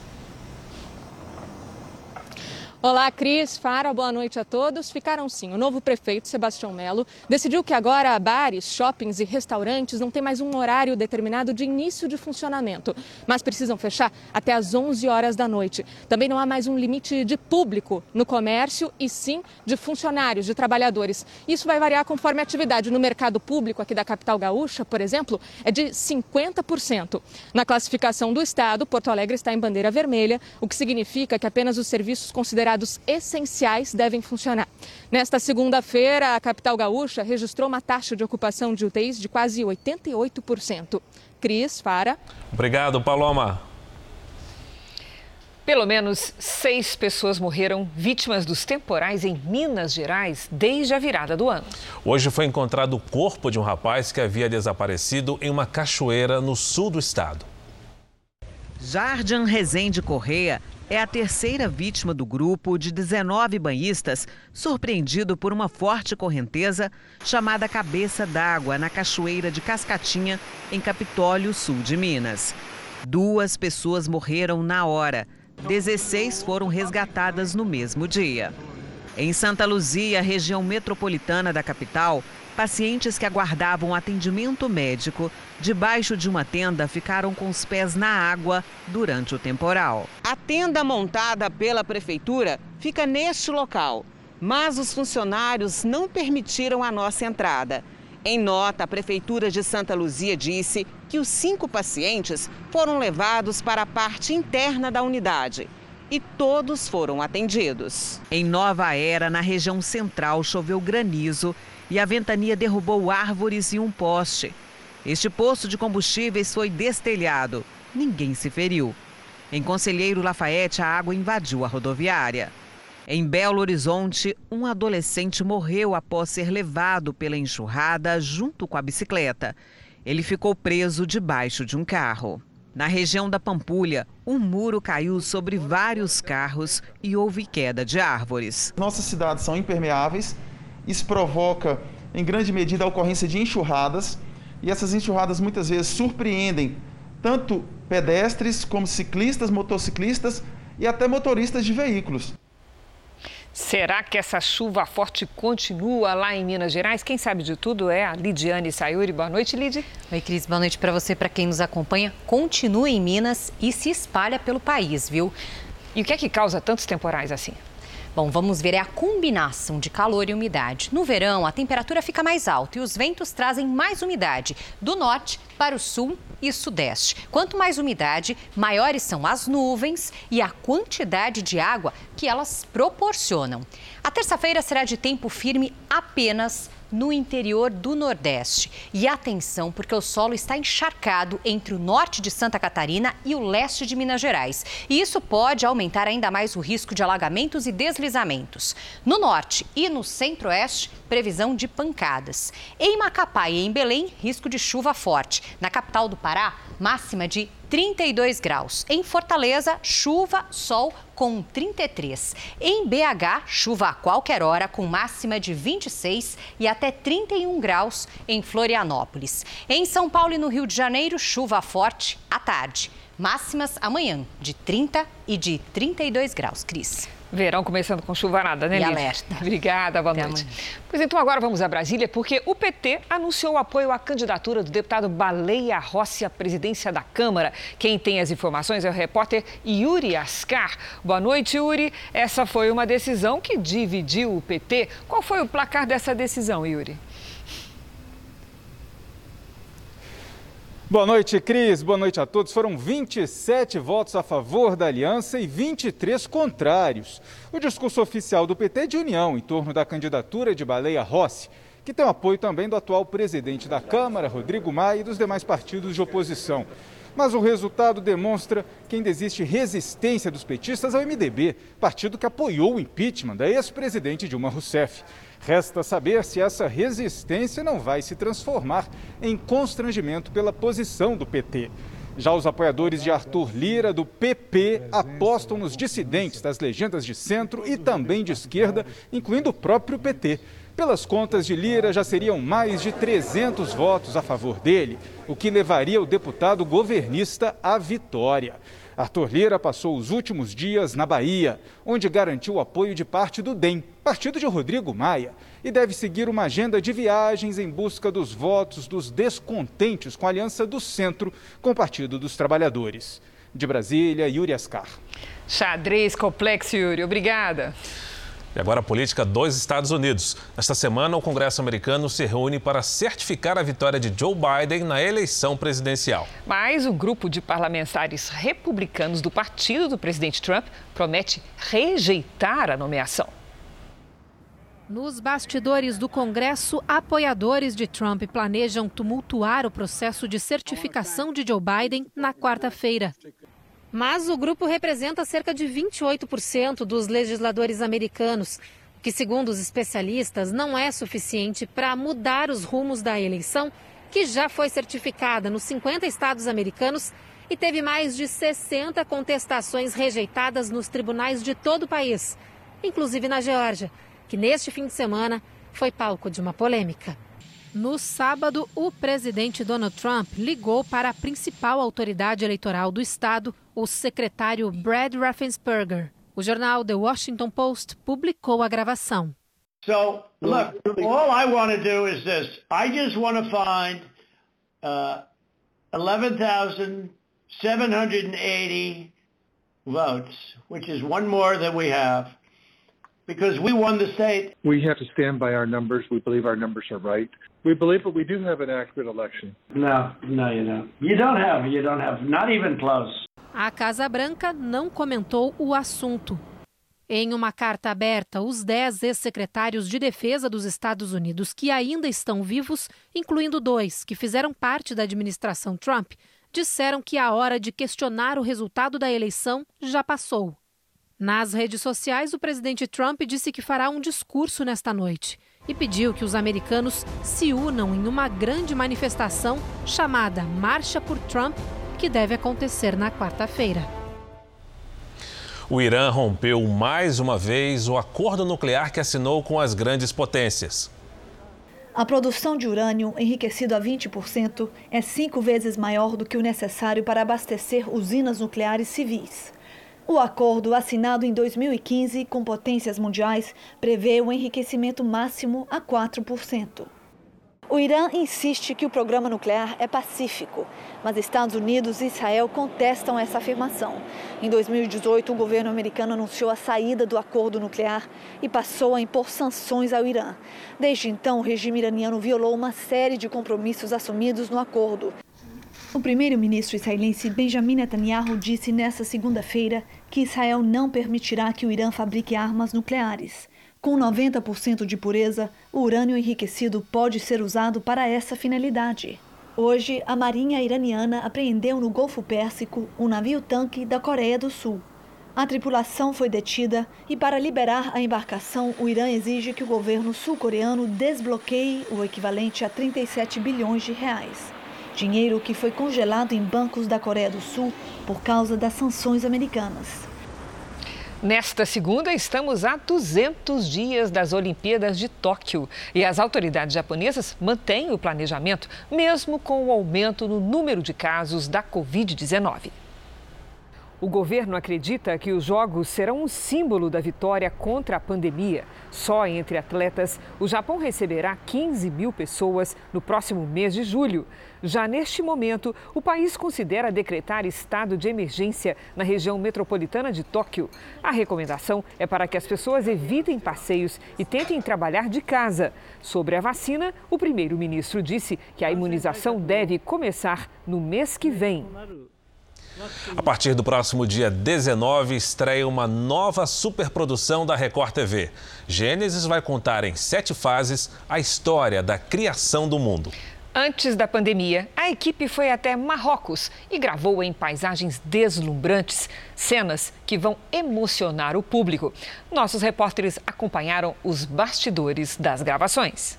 Olá, Cris, Fara, boa noite a todos. Ficaram sim. O novo prefeito, Sebastião Melo, decidiu que agora bares, shoppings e restaurantes não têm mais um horário determinado de início de funcionamento, mas precisam fechar até às 11 horas da noite. Também não há mais um limite de público no comércio e sim de funcionários, de trabalhadores. Isso vai variar conforme a atividade. No mercado público aqui da capital gaúcha, por exemplo, é de 50%. Na classificação do estado, Porto Alegre está em bandeira vermelha, o que significa que apenas os serviços considerados cuidados essenciais devem funcionar. Nesta segunda-feira, a capital gaúcha registrou uma taxa de ocupação de UTIs de quase 88%. Cris, Fara. Obrigado, Paloma. Pelo menos seis pessoas morreram vítimas dos temporais em Minas Gerais desde a virada do ano. Hoje foi encontrado o corpo de um rapaz que havia desaparecido em uma cachoeira no sul do estado. Jardim Rezende Correia é a terceira vítima do grupo de 19 banhistas surpreendido por uma forte correnteza chamada Cabeça d'Água, na Cachoeira de Cascatinha, em Capitólio, sul de Minas. Duas pessoas morreram na hora, 16 foram resgatadas no mesmo dia. Em Santa Luzia, região metropolitana da capital, Pacientes que aguardavam atendimento médico debaixo de uma tenda ficaram com os pés na água durante o temporal. A tenda montada pela prefeitura fica neste local, mas os funcionários não permitiram a nossa entrada. Em nota, a Prefeitura de Santa Luzia disse que os cinco pacientes foram levados para a parte interna da unidade e todos foram atendidos. Em Nova Era, na região central, choveu granizo e a ventania derrubou árvores e um poste. Este posto de combustíveis foi destelhado. Ninguém se feriu. Em Conselheiro Lafayette, a água invadiu a rodoviária. Em Belo Horizonte, um adolescente morreu após ser levado pela enxurrada junto com a bicicleta. Ele ficou preso debaixo de um carro. Na região da Pampulha, um muro caiu sobre vários carros e houve queda de árvores. Nossas cidades são impermeáveis isso provoca, em grande medida, a ocorrência de enxurradas, e essas enxurradas muitas vezes surpreendem tanto pedestres como ciclistas, motociclistas e até motoristas de veículos. Será que essa chuva forte continua lá em Minas Gerais? Quem sabe de tudo é a Lidiane Sayuri. Boa noite, Lid. Oi, Cris. Boa noite para você, para quem nos acompanha. Continua em Minas e se espalha pelo país, viu? E o que é que causa tantos temporais assim? Bom, vamos ver é a combinação de calor e umidade. No verão, a temperatura fica mais alta e os ventos trazem mais umidade do norte para o sul e sudeste. Quanto mais umidade, maiores são as nuvens e a quantidade de água que elas proporcionam. A terça-feira será de tempo firme apenas no interior do Nordeste. E atenção, porque o solo está encharcado entre o norte de Santa Catarina e o leste de Minas Gerais. E isso pode aumentar ainda mais o risco de alagamentos e deslizamentos. No norte e no centro-oeste, previsão de pancadas. Em Macapá e em Belém, risco de chuva forte. Na capital do Pará, máxima de 32 graus. Em Fortaleza, chuva, sol com 33. Em BH, chuva a qualquer hora com máxima de 26 e até 31 graus em Florianópolis. Em São Paulo e no Rio de Janeiro, chuva forte à tarde. Máximas amanhã de 30 e de 32 graus. Cris. Verão começando com chuvarada, né, Lídia? alerta. Obrigada, boa Até noite. amanhã. Pois então agora vamos a Brasília, porque o PT anunciou o apoio à candidatura do deputado Baleia Rossi à presidência da Câmara. Quem tem as informações é o repórter Yuri Ascar. Boa noite, Yuri. Essa foi uma decisão que dividiu o PT. Qual foi o placar dessa decisão, Yuri? Boa noite, Cris. Boa noite a todos. Foram 27 votos a favor da aliança e 23 contrários. O discurso oficial do PT é de união em torno da candidatura de Baleia Rossi, que tem o apoio também do atual presidente da Câmara, Rodrigo Maia, e dos demais partidos de oposição. Mas o resultado demonstra que ainda existe resistência dos petistas ao MDB, partido que apoiou o impeachment da ex-presidente Dilma Rousseff. Resta saber se essa resistência não vai se transformar em constrangimento pela posição do PT. Já os apoiadores de Arthur Lira, do PP, apostam nos dissidentes das legendas de centro e também de esquerda, incluindo o próprio PT. Pelas contas de Lira, já seriam mais de 300 votos a favor dele, o que levaria o deputado governista à vitória. Arthur Lira passou os últimos dias na Bahia, onde garantiu o apoio de parte do DEM, partido de Rodrigo Maia, e deve seguir uma agenda de viagens em busca dos votos dos descontentes com a aliança do centro com o Partido dos Trabalhadores. De Brasília, Yuri Ascar. Xadrez complexo, Yuri. Obrigada. E agora a política dos Estados Unidos. Esta semana, o Congresso americano se reúne para certificar a vitória de Joe Biden na eleição presidencial. Mas um grupo de parlamentares republicanos do partido do presidente Trump promete rejeitar a nomeação. Nos bastidores do Congresso, apoiadores de Trump planejam tumultuar o processo de certificação de Joe Biden na quarta-feira. Mas o grupo representa cerca de 28% dos legisladores americanos, o que, segundo os especialistas, não é suficiente para mudar os rumos da eleição, que já foi certificada nos 50 estados americanos e teve mais de 60 contestações rejeitadas nos tribunais de todo o país, inclusive na Geórgia, que neste fim de semana foi palco de uma polêmica. No sábado, o presidente Donald Trump ligou para a principal autoridade eleitoral do estado, o secretário Brad Raffensperger. O jornal The Washington Post publicou a gravação. So, look, all I want to do is this. I just want to find uh, 11,780 votes, which is one more than we have, because we won the state. We have to stand by our numbers. We believe our numbers are right. We believe that we do have an accurate election. No, no, you don't. You don't have. You don't have. Not even close. A Casa Branca não comentou o assunto. Em uma carta aberta, os 10 ex-secretários de defesa dos Estados Unidos que ainda estão vivos, incluindo dois que fizeram parte da administração Trump, disseram que a hora de questionar o resultado da eleição já passou. Nas redes sociais, o presidente Trump disse que fará um discurso nesta noite e pediu que os americanos se unam em uma grande manifestação chamada Marcha por Trump, que deve acontecer na quarta-feira. O Irã rompeu mais uma vez o acordo nuclear que assinou com as grandes potências. A produção de urânio enriquecido a 20% é cinco vezes maior do que o necessário para abastecer usinas nucleares civis. O acordo, assinado em 2015 com potências mundiais, prevê o enriquecimento máximo a 4%. O Irã insiste que o programa nuclear é pacífico, mas Estados Unidos e Israel contestam essa afirmação. Em 2018, o governo americano anunciou a saída do acordo nuclear e passou a impor sanções ao Irã. Desde então, o regime iraniano violou uma série de compromissos assumidos no acordo. O primeiro-ministro israelense Benjamin Netanyahu disse nesta segunda-feira que Israel não permitirá que o Irã fabrique armas nucleares. Com 90% de pureza, o urânio enriquecido pode ser usado para essa finalidade. Hoje, a Marinha iraniana apreendeu no Golfo Pérsico um navio-tanque da Coreia do Sul. A tripulação foi detida e, para liberar a embarcação, o Irã exige que o governo sul-coreano desbloqueie o equivalente a 37 bilhões de reais. Dinheiro que foi congelado em bancos da Coreia do Sul por causa das sanções americanas. Nesta segunda, estamos a 200 dias das Olimpíadas de Tóquio e as autoridades japonesas mantêm o planejamento, mesmo com o aumento no número de casos da Covid-19. O governo acredita que os Jogos serão um símbolo da vitória contra a pandemia. Só entre atletas, o Japão receberá 15 mil pessoas no próximo mês de julho. Já neste momento, o país considera decretar estado de emergência na região metropolitana de Tóquio. A recomendação é para que as pessoas evitem passeios e tentem trabalhar de casa. Sobre a vacina, o primeiro-ministro disse que a imunização deve começar no mês que vem. A partir do próximo dia 19, estreia uma nova superprodução da Record TV. Gênesis vai contar em sete fases a história da criação do mundo. Antes da pandemia, a equipe foi até Marrocos e gravou em paisagens deslumbrantes cenas que vão emocionar o público. Nossos repórteres acompanharam os bastidores das gravações.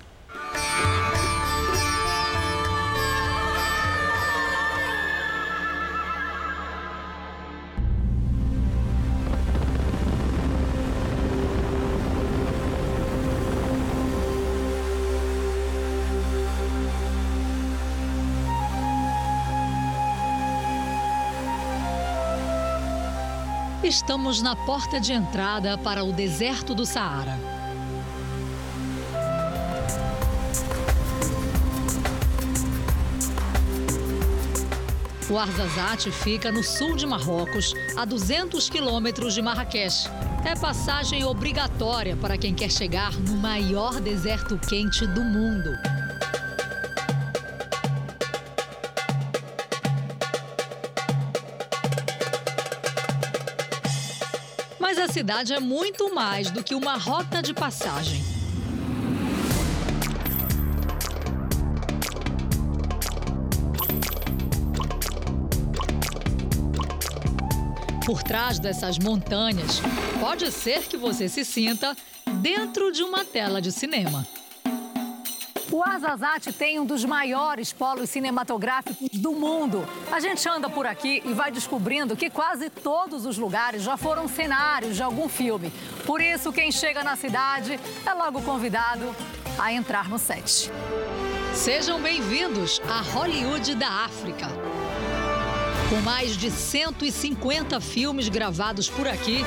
Estamos na porta de entrada para o deserto do Saara. O Arzazate fica no sul de Marrocos, a 200 quilômetros de Marrakech. É passagem obrigatória para quem quer chegar no maior deserto quente do mundo. Mas a cidade é muito mais do que uma rota de passagem. Por trás dessas montanhas, pode ser que você se sinta dentro de uma tela de cinema. O Azazate tem um dos maiores polos cinematográficos do mundo. A gente anda por aqui e vai descobrindo que quase todos os lugares já foram cenários de algum filme. Por isso, quem chega na cidade é logo convidado a entrar no set. Sejam bem-vindos à Hollywood da África. Com mais de 150 filmes gravados por aqui,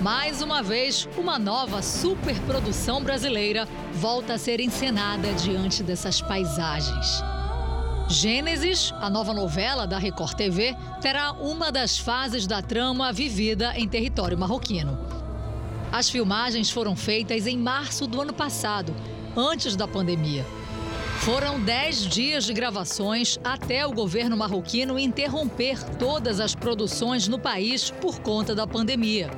mais uma vez, uma nova superprodução brasileira volta a ser encenada diante dessas paisagens. Gênesis, a nova novela da Record TV, terá uma das fases da trama vivida em território marroquino. As filmagens foram feitas em março do ano passado, antes da pandemia. Foram 10 dias de gravações até o governo marroquino interromper todas as produções no país por conta da pandemia.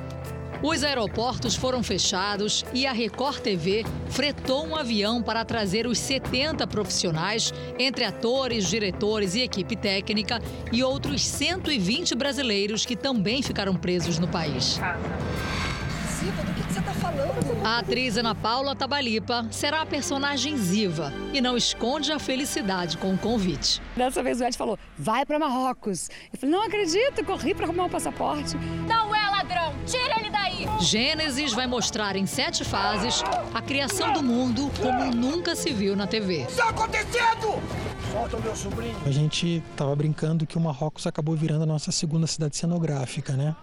Os aeroportos foram fechados e a Record TV fretou um avião para trazer os 70 profissionais, entre atores, diretores e equipe técnica, e outros 120 brasileiros que também ficaram presos no país. A atriz Ana Paula Tabalipa será a personagem Ziva e não esconde a felicidade com o convite. Dessa vez o Ed falou, vai para Marrocos. Eu falei, não acredito, corri para arrumar um passaporte. Não é ladrão, tira ele daí! Gênesis vai mostrar em sete fases a criação do mundo como nunca se viu na TV. Está acontecendo! Solta o meu sobrinho. A gente estava brincando que o Marrocos acabou virando a nossa segunda cidade cenográfica, né?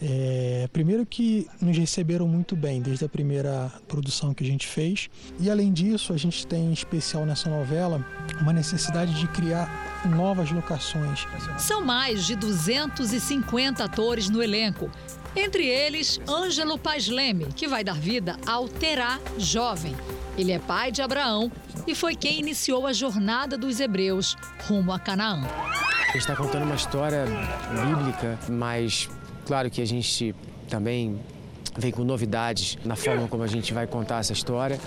É, primeiro que nos receberam muito bem desde a primeira produção que a gente fez e além disso a gente tem em especial nessa novela uma necessidade de criar novas locações. São mais de 250 atores no elenco. Entre eles, Ângelo Paz Leme, que vai dar vida ao Terá jovem. Ele é pai de Abraão e foi quem iniciou a jornada dos hebreus rumo a Canaã. Está contando uma história bíblica, mas claro que a gente também vem com novidades na forma como a gente vai contar essa história.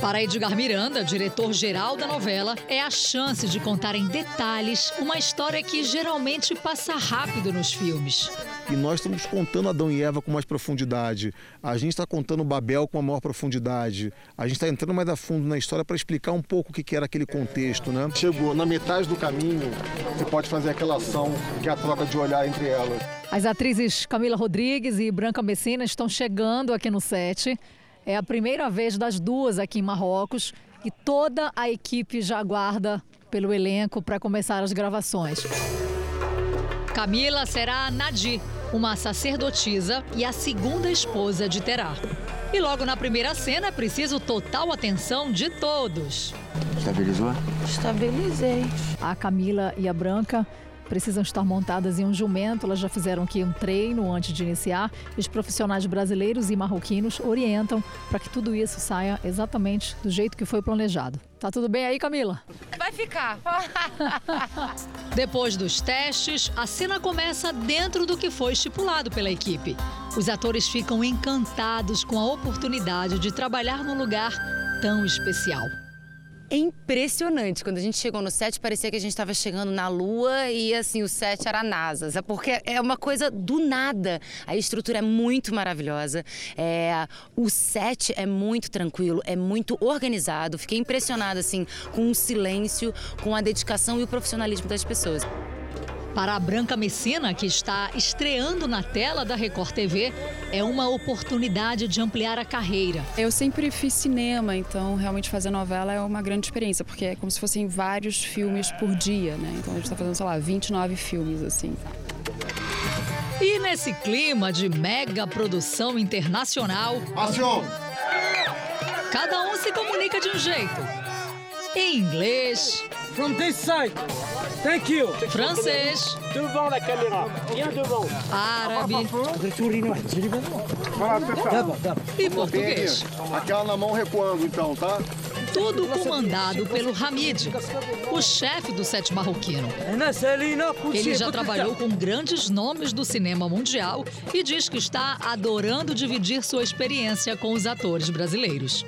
Para Edgar Miranda, diretor-geral da novela, é a chance de contar em detalhes uma história que geralmente passa rápido nos filmes. E nós estamos contando Adão e Eva com mais profundidade. A gente está contando Babel com uma maior profundidade. A gente está entrando mais a fundo na história para explicar um pouco o que era aquele contexto, né? Chegou na metade do caminho, você pode fazer aquela ação que é a troca de olhar entre elas. As atrizes Camila Rodrigues e Branca Messina estão chegando aqui no set. É a primeira vez das duas aqui em Marrocos e toda a equipe já aguarda pelo elenco para começar as gravações. Camila será a Nadi, uma sacerdotisa e a segunda esposa de Terá. E logo na primeira cena, preciso total atenção de todos. Estabilizou? Estabilizei. A Camila e a Branca precisam estar montadas em um jumento. Elas já fizeram aqui um treino antes de iniciar. Os profissionais brasileiros e marroquinos orientam para que tudo isso saia exatamente do jeito que foi planejado. Tá tudo bem aí, Camila? Vai ficar. Depois dos testes, a cena começa dentro do que foi estipulado pela equipe. Os atores ficam encantados com a oportunidade de trabalhar num lugar tão especial. É impressionante. Quando a gente chegou no set, parecia que a gente estava chegando na Lua e assim, o set era NASA. É porque é uma coisa do nada. A estrutura é muito maravilhosa. É, o set é muito tranquilo, é muito organizado. Fiquei impressionada assim com o silêncio, com a dedicação e o profissionalismo das pessoas. Para a Branca Messina, que está estreando na tela da Record TV, é uma oportunidade de ampliar a carreira. Eu sempre fiz cinema, então realmente fazer novela é uma grande experiência, porque é como se fossem vários filmes por dia, né? Então a gente está fazendo, sei lá, 29 filmes, assim. E nesse clima de mega produção internacional. Ação! Cada um se comunica de um jeito. Em inglês. From this side. Thank you. Francês. Devant la caméra. Bien devant. Árabe. E português. Aquela na mão recuando, então, tá? Tudo comandado pelo Hamid, o chefe do set marroquino. Ele já trabalhou com grandes nomes do cinema mundial e diz que está adorando dividir sua experiência com os atores brasileiros.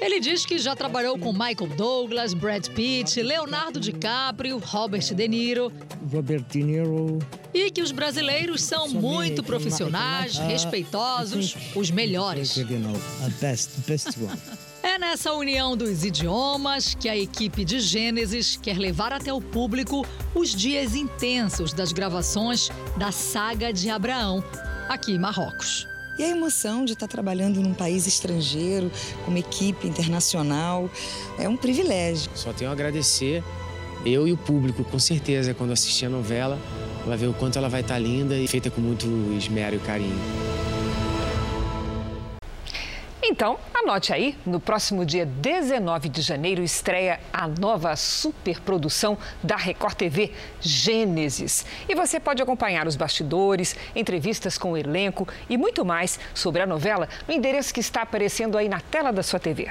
Ele diz que já trabalhou com Michael Douglas, Brad Pitt, Leonardo DiCaprio, Robert De Niro. Robert De Niro. E que os brasileiros são muito profissionais, respeitosos, os melhores. É nessa união dos idiomas que a equipe de Gênesis quer levar até o público os dias intensos das gravações da saga de Abraão, aqui em Marrocos. E a emoção de estar trabalhando num país estrangeiro, com uma equipe internacional, é um privilégio. Só tenho a agradecer, eu e o público, com certeza, quando assistir a novela, vai ver o quanto ela vai estar linda e feita com muito esmero e carinho. Então, anote aí, no próximo dia 19 de janeiro estreia a nova superprodução da Record TV, Gênesis. E você pode acompanhar os bastidores, entrevistas com o elenco e muito mais sobre a novela no endereço que está aparecendo aí na tela da sua TV.